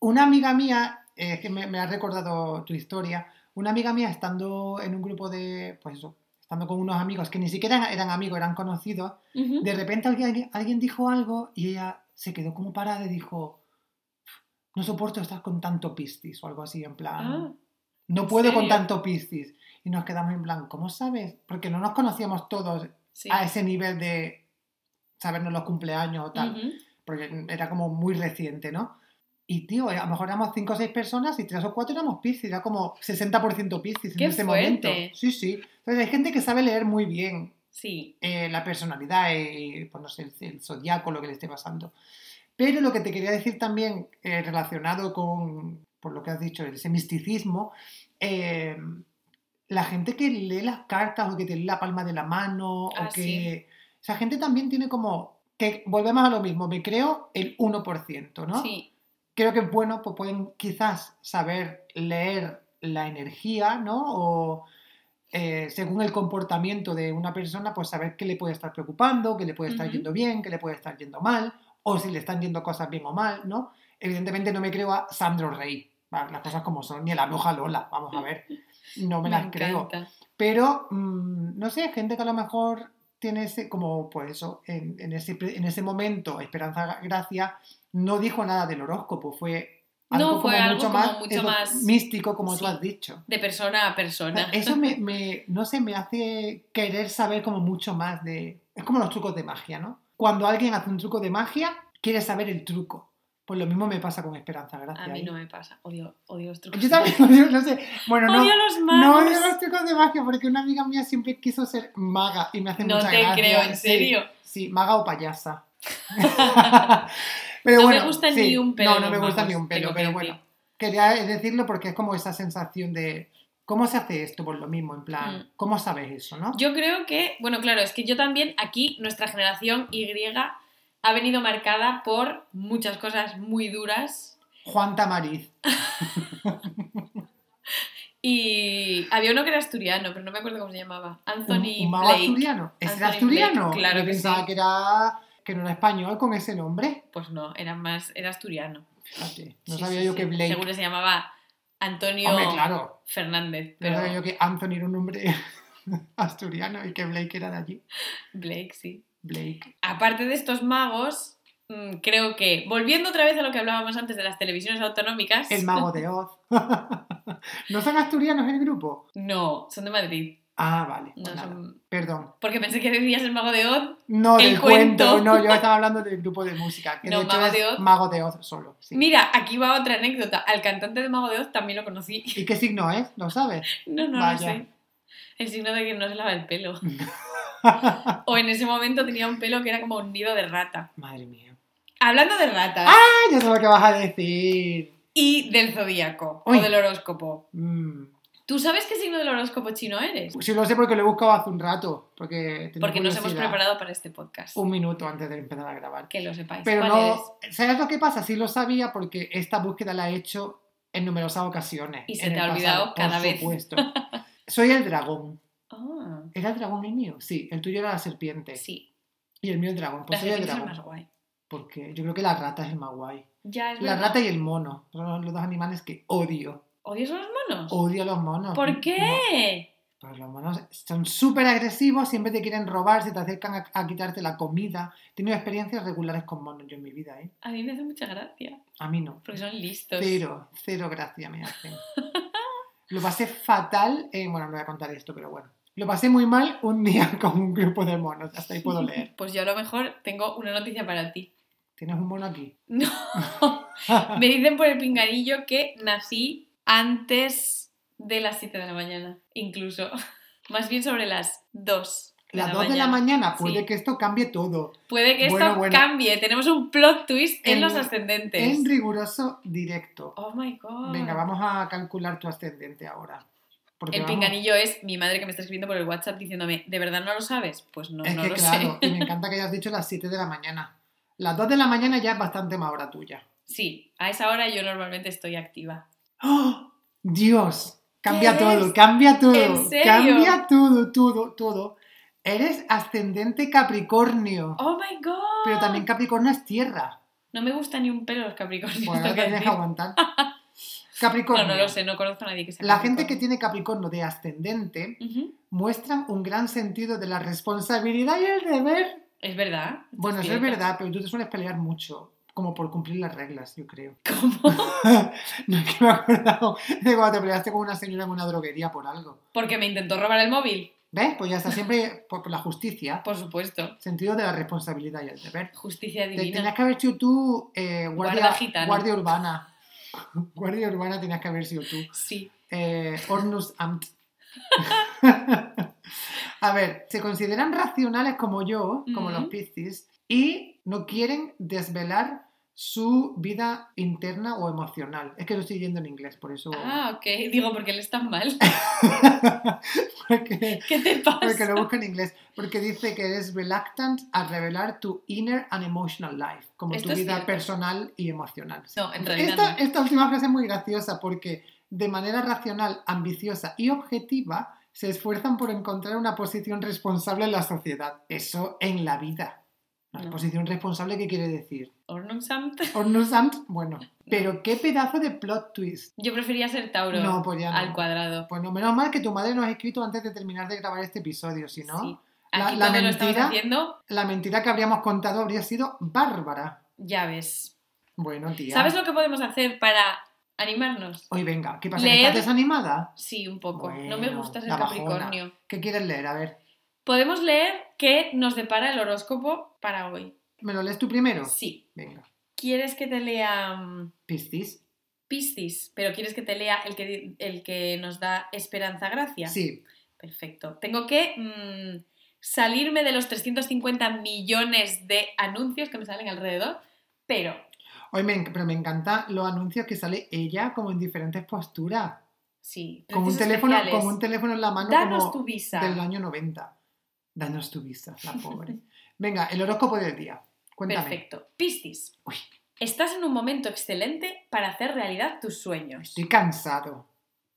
Una amiga mía, eh, que me, me ha recordado tu historia, una amiga mía estando en un grupo de, pues eso, estando con unos amigos que ni siquiera eran, amigos, eran conocidos, de repente alguien, alguien dijo algo y ella se quedó como parada y dijo, no soporto estar con tanto piscis o algo así, en plan, Ah, no ¿en puedo con tanto piscis. Y nos quedamos en plan, ¿cómo sabes? Porque no nos conocíamos todos sí. a ese nivel de sabernos los cumpleaños o tal, Ujú. porque era como muy reciente, ¿no? Y tío, a lo mejor éramos cinco o seis personas y tres o cuatro éramos piscis, era como 60% piscis en ¡Qué ese momento. Sí, sí. Entonces hay gente que sabe leer muy bien Sí. eh, la personalidad y, pues no sé, el, el zodiaco, lo que le esté pasando. Pero lo que te quería decir también, eh, relacionado con, por lo que has dicho, ese misticismo, eh, la gente que lee las cartas o que te lee la palma de la mano, Ah, o que... sí. Esa gente también tiene como... que Volvemos a lo mismo, me creo el 1%, ¿no? Sí. creo que bueno, pues pueden quizás saber leer la energía, ¿no? O eh, según el comportamiento de una persona, pues saber qué le puede estar preocupando, qué le puede estar Ujú. yendo bien, qué le puede estar yendo mal, o si le están yendo cosas bien o mal, ¿no? Evidentemente no me creo a Sandro Rey, las cosas como son, ni a la bruja Lola, vamos a ver, no me, las creo. Pero, mm, no sé, gente que a lo mejor tiene ese, como, pues eso, en, en ese, en ese momento, Esperanza Gracia no dijo nada del horóscopo, fue No, algo fue como algo mucho como más, mucho eso, más- místico, como tú Sí. has dicho. De persona a persona. Eso me, me- no sé, me hace querer saber como mucho más de... Es como los trucos de magia, ¿no? Cuando alguien hace un truco de magia, quiere saber el truco. Pues lo mismo me pasa con Esperanza Gracia. A mí ahí. no me pasa. Odio, odio los trucos. Yo también odio, no sé. Bueno, no, Odio los no magos. odio los trucos de magia porque una amiga mía siempre quiso ser maga y me hace No mucha te gracia. creo, ¿en Sí, serio? Sí, maga o payasa. pero No me bueno, gusta sí, ni un pelo No, no me gusta magos, ni un pelo, pero decir. bueno. Quería decirlo porque es como esa sensación de ¿cómo se hace esto? Por lo mismo, en plan, Mm. ¿cómo sabes eso, no? Yo creo que, bueno, claro, es que yo también, aquí, nuestra generación Y ha venido marcada por muchas cosas muy duras. Juan Tamariz. Y había uno que era asturiano, pero no me acuerdo cómo se llamaba. ¿Un, Anthony un mago Blake. asturiano? ¿Es Anthony asturiano? Blake, claro Yo que pensaba sí. que era que no era español con ese nombre. Pues no, era más, era asturiano. Fíjate, no Sí, sabía sí, yo que Blake. Seguro se llamaba Antonio Hombre, claro. Fernández, pero sabía yo que Anthony era un nombre asturiano y que Blake era de allí. Blake sí. Blake. Aparte de estos magos, mm, creo que, volviendo otra vez a lo que hablábamos antes de las televisiones autonómicas. El mago de Oz. ¿No son asturianos el grupo? No, son de Madrid. Ah, vale. No pues son- Perdón. Porque pensé que decías el mago de Oz. No, El del cuento. cuento. No, yo estaba hablando del grupo de música. Que No, de Mago de Oz. Mago de Oz solo. sí. Mira, aquí va otra anécdota. Al cantante de Mago de Oz también lo conocí. ¿Y qué signo es? ¿Lo sabes? No, no Vaya. lo sé. El signo de que no se lava el pelo. O en ese momento tenía un pelo que era como un nido de rata. Madre mía. Hablando de ratas ¡Ah! Ya sé lo que vas a decir. y del zodíaco o del horóscopo. Mm. ¿Tú sabes qué signo del horóscopo chino eres? Sí lo sé porque lo he buscado hace un rato. Porque, Porque nos hemos preparado para este podcast. Un minuto antes de empezar a grabar. Que lo sepáis. Pero ¿Cuál no. eres? ¿Sabes lo que pasa? Sí lo sabía porque esta búsqueda la he hecho en numerosas ocasiones. Y se te ha olvidado pasado, cada por vez. supuesto. Soy el dragón. Ah, ¿Era el dragón el mío? Sí, el tuyo era la serpiente. sí. Y el mío el dragón. Pues La soy el serpiente es el dragón. más guay. Porque yo creo que la rata es el más guay. Ya es La verdad. rata y el mono. Son los dos animales que odio. ¿Odias a los monos? Odio a los monos. ¿Por No, qué? Pues los monos son súper agresivos, siempre te quieren robar, se te acercan a, a quitarte la comida. He tenido experiencias regulares con monos yo en mi vida, ¿eh? A mí me hace mucha gracia, A mí no. porque son listos. Cero, cero gracia me hacen. Lo pasé fatal, eh, bueno, no voy a contar esto, pero bueno. Lo pasé muy mal un día con un grupo de monos, hasta ahí puedo leer. Pues yo a lo mejor tengo una noticia para ti. ¿Tienes un mono aquí? No, me dicen por el pinganillo que nací antes de las 7 de la mañana, incluso. Más bien sobre las 2. de Las la 2 de la mañana, puede Sí. que esto cambie todo. Puede que esto bueno. cambie. Tenemos un plot twist en, En- los ascendentes. En riguroso directo. Oh my god. Venga, vamos a calcular tu ascendente ahora. Porque El vamos- pinganillo es mi madre que me está escribiendo por el WhatsApp diciéndome, ¿de verdad no lo sabes? Pues no, Es no que lo claro, sé. y me encanta que hayas dicho las 7 de la mañana. Las 2 de la mañana ya es bastante más hora tuya. Sí, a esa hora yo normalmente estoy activa. ¡Oh! Dios, cambia ¿Qué todo, cambia todo, ¿En serio? cambia todo, todo, todo. Eres ascendente Capricornio, ¡Oh my god! pero también Capricornio es tierra. No me gusta ni un pelo los Capricornios. Bueno, te decir. aguantar. No, Capricornio. no lo sé, no conozco a nadie que sea La gente que tiene Capricornio de ascendente Ujú. muestran un gran sentido de la responsabilidad y el deber. Es verdad. Bueno, eso es verdad, pero tú te sueles pelear mucho, como por cumplir las reglas, yo creo. ¿Cómo? no es que me he acordado de cuando te peleaste con una señora en una droguería por algo. Porque me intentó robar el móvil. ¿Ves? Pues ya está siempre por, por la justicia, Por supuesto. sentido de la responsabilidad y el deber. Justicia Te, divina. tenías que haber sido tú eh, guardia, Guarda gitano. guardia urbana. guardia urbana tenías que haber sido tú. Sí. Eh, Ordnungsamt. A ver, se consideran racionales como yo, como los Piscis, y no quieren desvelar su vida interna o emocional. Es que lo estoy yendo en inglés, por eso. Ah, ok. Digo, porque él está mal. porque, ¿Qué te pasa? porque lo busco en inglés. Porque dice que eres reluctant a revelar tu inner and emotional life, como Esto tu vida cierto. personal y emocional. No, en realidad Esta, no. esta última frase es muy graciosa porque de manera racional, ambiciosa y objetiva se esfuerzan por encontrar una posición responsable en la sociedad. Eso en la vida. Una No. posición responsable, ¿qué quiere decir? Ordnungsamt. Ordnungsamt, bueno. Pero qué pedazo de plot twist. Yo prefería ser Tauro No, pues ya no. al cuadrado. Pues no, menos mal que tu madre nos ha escrito antes de terminar de grabar este episodio, si no, Sí. la- Aquí la estamos mentira- haciendo, la mentira que habríamos contado habría sido bárbara. ya ves. Bueno, tía. ¿Sabes lo que podemos hacer para animarnos? Hoy venga, ¿qué pasa? ¿Que Leer- ¿Estás desanimada? Sí, un poco. no me gusta ser la. Capricornio. ¿Qué quieres leer? A ver. Podemos leer qué nos depara el horóscopo para hoy. ¿Me lo lees tú primero? Sí. Venga. ¿Quieres que te lea mm, ¿Piscis? Piscis? Pero ¿quieres que te lea el que, el que nos da esperanza gracia? Sí. Perfecto. Tengo que mm, salirme de los 350 millones de anuncios que me salen alrededor, pero Hoy me, pero me encanta los anuncios que sale ella como en diferentes posturas. sí. Con un, teléfono, con un teléfono en la mano Danos como tu visa. del año 90. Danos tu visa, la pobre. Venga, el horóscopo del día. Cuéntame. Perfecto. Piscis. Uy. Estás en un momento excelente para hacer realidad tus sueños. Estoy cansado.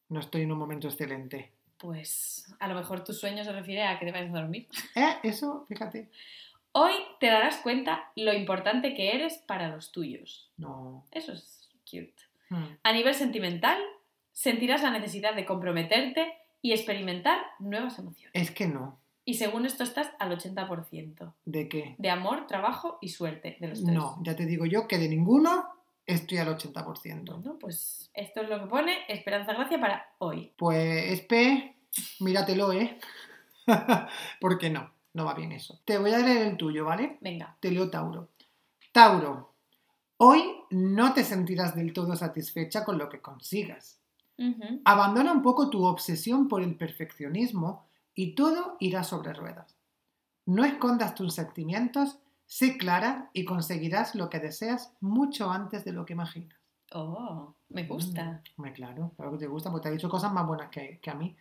No estoy en un momento excelente. Pues a lo mejor tus sueños se refiere a que te vayas a dormir. ¿Eh? Eso, fíjate. Hoy te darás cuenta lo importante que eres para los tuyos. No. Eso es cute. Hmm. A nivel sentimental, sentirás la necesidad de comprometerte y experimentar nuevas emociones. Es que no. Y según esto estás al 80%. ¿De qué? De amor, trabajo y suerte de los tres. No, ya te digo yo que de ninguno estoy al 80%. Bueno, pues esto es lo que pone Esperanza Gracia para hoy. Pues, Espe, míratelo, ¿eh? Porque no, no va bien eso. Te voy a leer el tuyo, ¿vale? Venga. Te leo Tauro. Tauro, hoy no te sentirás del todo satisfecha con lo que consigas. Abandona un poco tu obsesión por el perfeccionismo y todo irá sobre ruedas. No escondas tus sentimientos, sé clara y conseguirás lo que deseas mucho antes de lo que imaginas. Oh, me gusta. Mm, claro, claro que te gusta, porque te ha dicho cosas más buenas que, que a mí.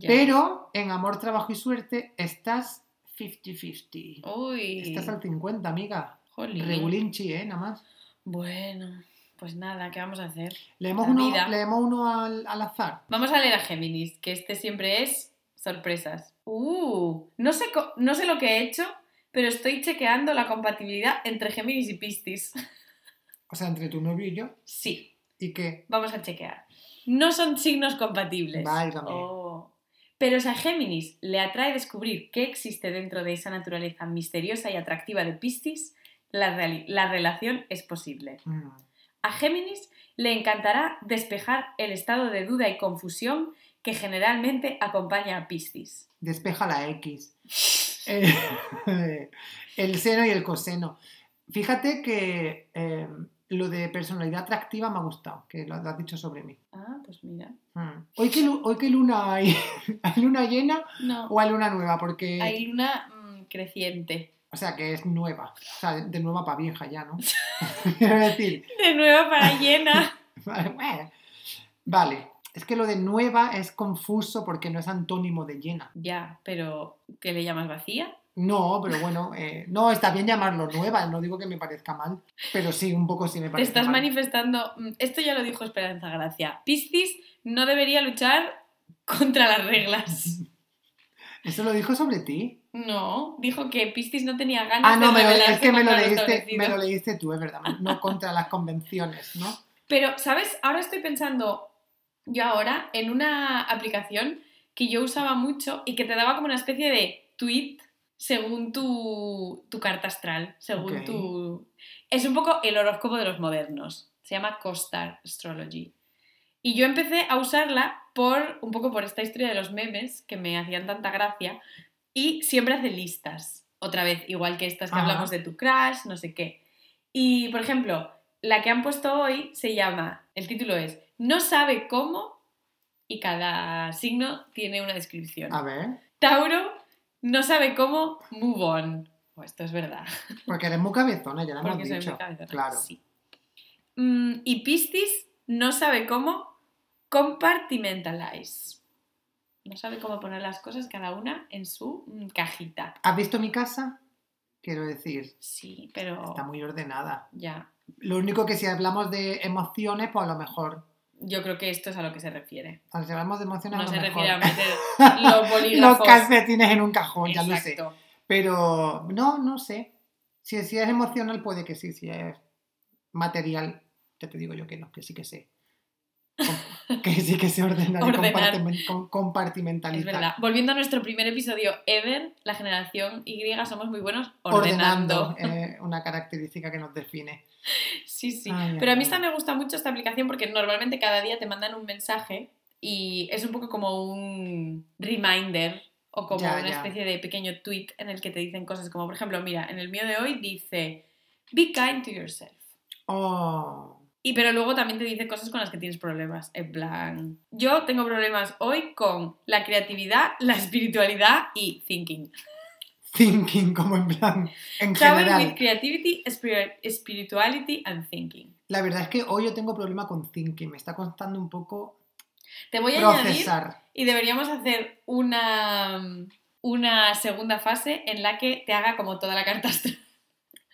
Pero en amor, trabajo y suerte estás 50-50. Uy. Estás al 50, amiga. jolín. Regulinchi, ¿eh? Nada más. Bueno, pues nada, ¿qué vamos a hacer? Leemos La uno, vida. leemos uno al, al azar. Vamos a leer a Géminis, que este siempre es sorpresas. Uh, no sé, no sé lo que he hecho, pero estoy chequeando la compatibilidad entre Géminis y Piscis. O sea, entre tu novio y yo. Sí, ¿Y qué? vamos a chequear. No son signos compatibles. Válgame. Oh. Pero si a Géminis le atrae descubrir qué existe dentro de esa naturaleza misteriosa y atractiva de Piscis, la relación es posible. Mm. A Géminis le encantará despejar el estado de duda y confusión que generalmente acompaña a Piscis. Despeja la X. Eh, el seno y el coseno. Fíjate que eh, lo de personalidad atractiva me ha gustado, que lo, has dicho sobre mí. Ah, pues mira. Mm. Hoy lu- hoy que luna hay, ¿hay luna llena No, o hay luna nueva, porque, hay luna mm, creciente. o sea, que es nueva, o sea, de, nueva para vieja ya, ¿no? Quiero decir, De nuevo para llena. Vale, es que lo de nueva es confuso porque no es antónimo de llena. ya, pero ¿qué le llamas vacía? No, pero bueno, eh, no, está bien llamarlo nueva, no digo que me parezca mal, pero sí, un poco sí me Te parece estás mal. manifestando. mm, Esto ya lo dijo Esperanza Gracia. Piscis no debería luchar contra las reglas. ¿Eso lo dijo sobre ti? No, dijo que Piscis no tenía ganas Ah, no, de rebelarse es que me lo, leíste, me lo leíste tú, es verdad, no contra las convenciones, ¿no? Pero, ¿sabes? Ahora estoy pensando yo ahora en una aplicación que yo usaba mucho y que te daba como una especie de tweet según tu, tu carta astral, según tu... Es un poco el horóscopo de los modernos. Se llama Costar Astrology. Y yo empecé a usarla por un poco por esta historia de los memes que me hacían tanta gracia y siempre hace listas. Otra vez, igual que estas que Ajá. hablamos de tu crash, no sé qué. Y, por ejemplo, la que han puesto hoy se llama, el título es No sabe cómo y cada signo tiene una descripción. A ver, Tauro no sabe cómo, move on. Oh, esto es verdad. porque eres muy cabezona, ya lo hemos Porque soy dicho. muy. Claro. Sí. Mm, y Piscis no sabe cómo compartimentalize. No sabe cómo poner las cosas cada una en su mm, cajita. ¿Has visto mi casa? Quiero decir, Sí, pero está muy ordenada. ya. Lo único que si hablamos de emociones, pues a lo mejor. Yo creo que esto es a lo que se refiere. Sea, si hablamos de emociones, No se mejor. refiere a meter los Los bolígrafos. calcetines en un cajón, ya lo sé. Pero no, no sé. Si, si es emocional, puede que sí. Si es material, ya te digo yo que no, que sí que sé. Que sí que se ordena y Ordenar. compartimen- com- Es compartimentalizar. verdad. Volviendo a nuestro primer episodio ever, la generación Y somos muy buenos ordenando. Ordenando, eh, una característica que nos define. Sí, sí. Ay, Pero a mí esta me gusta mucho esta aplicación porque normalmente cada día te mandan un mensaje y es un poco como un reminder o como Ya, una ya. especie de pequeño tweet en el que te dicen cosas como, por ejemplo, mira, en el mío de hoy dice, be kind to yourself. Oh, Y pero luego también te dice cosas con las que tienes problemas. En plan, yo tengo problemas hoy con la creatividad, la espiritualidad y thinking. thinking, como en plan, en Travel with creativity, spiri- spirituality and thinking. La verdad es que hoy yo tengo problema con thinking. Me está costando un poco Te voy a añadir procesar. y deberíamos hacer una, una segunda fase en la que te haga como toda la carta astral.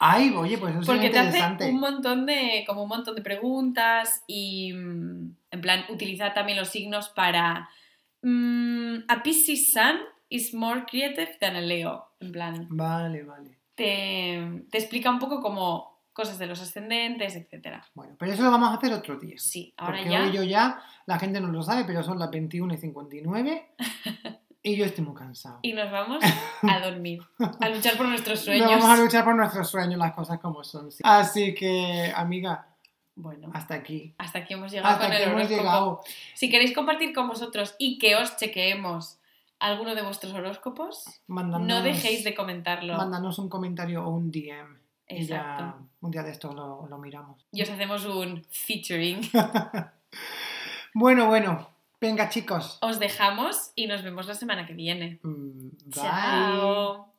Ay, oye, pues eso es Porque te hace interesante. un montón de, como un montón de preguntas y mm, en plan utiliza también los signos para mm, a Pisces Sun is more creative than a Leo. En plan, Vale, vale. te, te explica un poco como cosas de los ascendentes, etcétera. Bueno, pero eso lo vamos a hacer otro día. Sí, ahora Porque ya. hoy yo ya, la gente no lo sabe, pero son las 21 y 59 y yo estoy muy cansado. Y nos vamos a dormir, a luchar por nuestros sueños. vamos a luchar por nuestros sueños, las cosas como son. sí. Así que, amiga, Bueno, hasta aquí. hasta aquí hemos llegado Hasta con aquí el hemos llegado. Si queréis compartir con vosotros y que os chequeemos alguno de vuestros horóscopos, Mándanos, no dejéis de comentarlo. Mándanos un comentario o un DM. Y ya Exacto. un día de esto lo, lo miramos. Y os hacemos un featuring. Bueno, bueno. Venga, chicos. Os dejamos y nos vemos la semana que viene. Mm, Bye. Chao.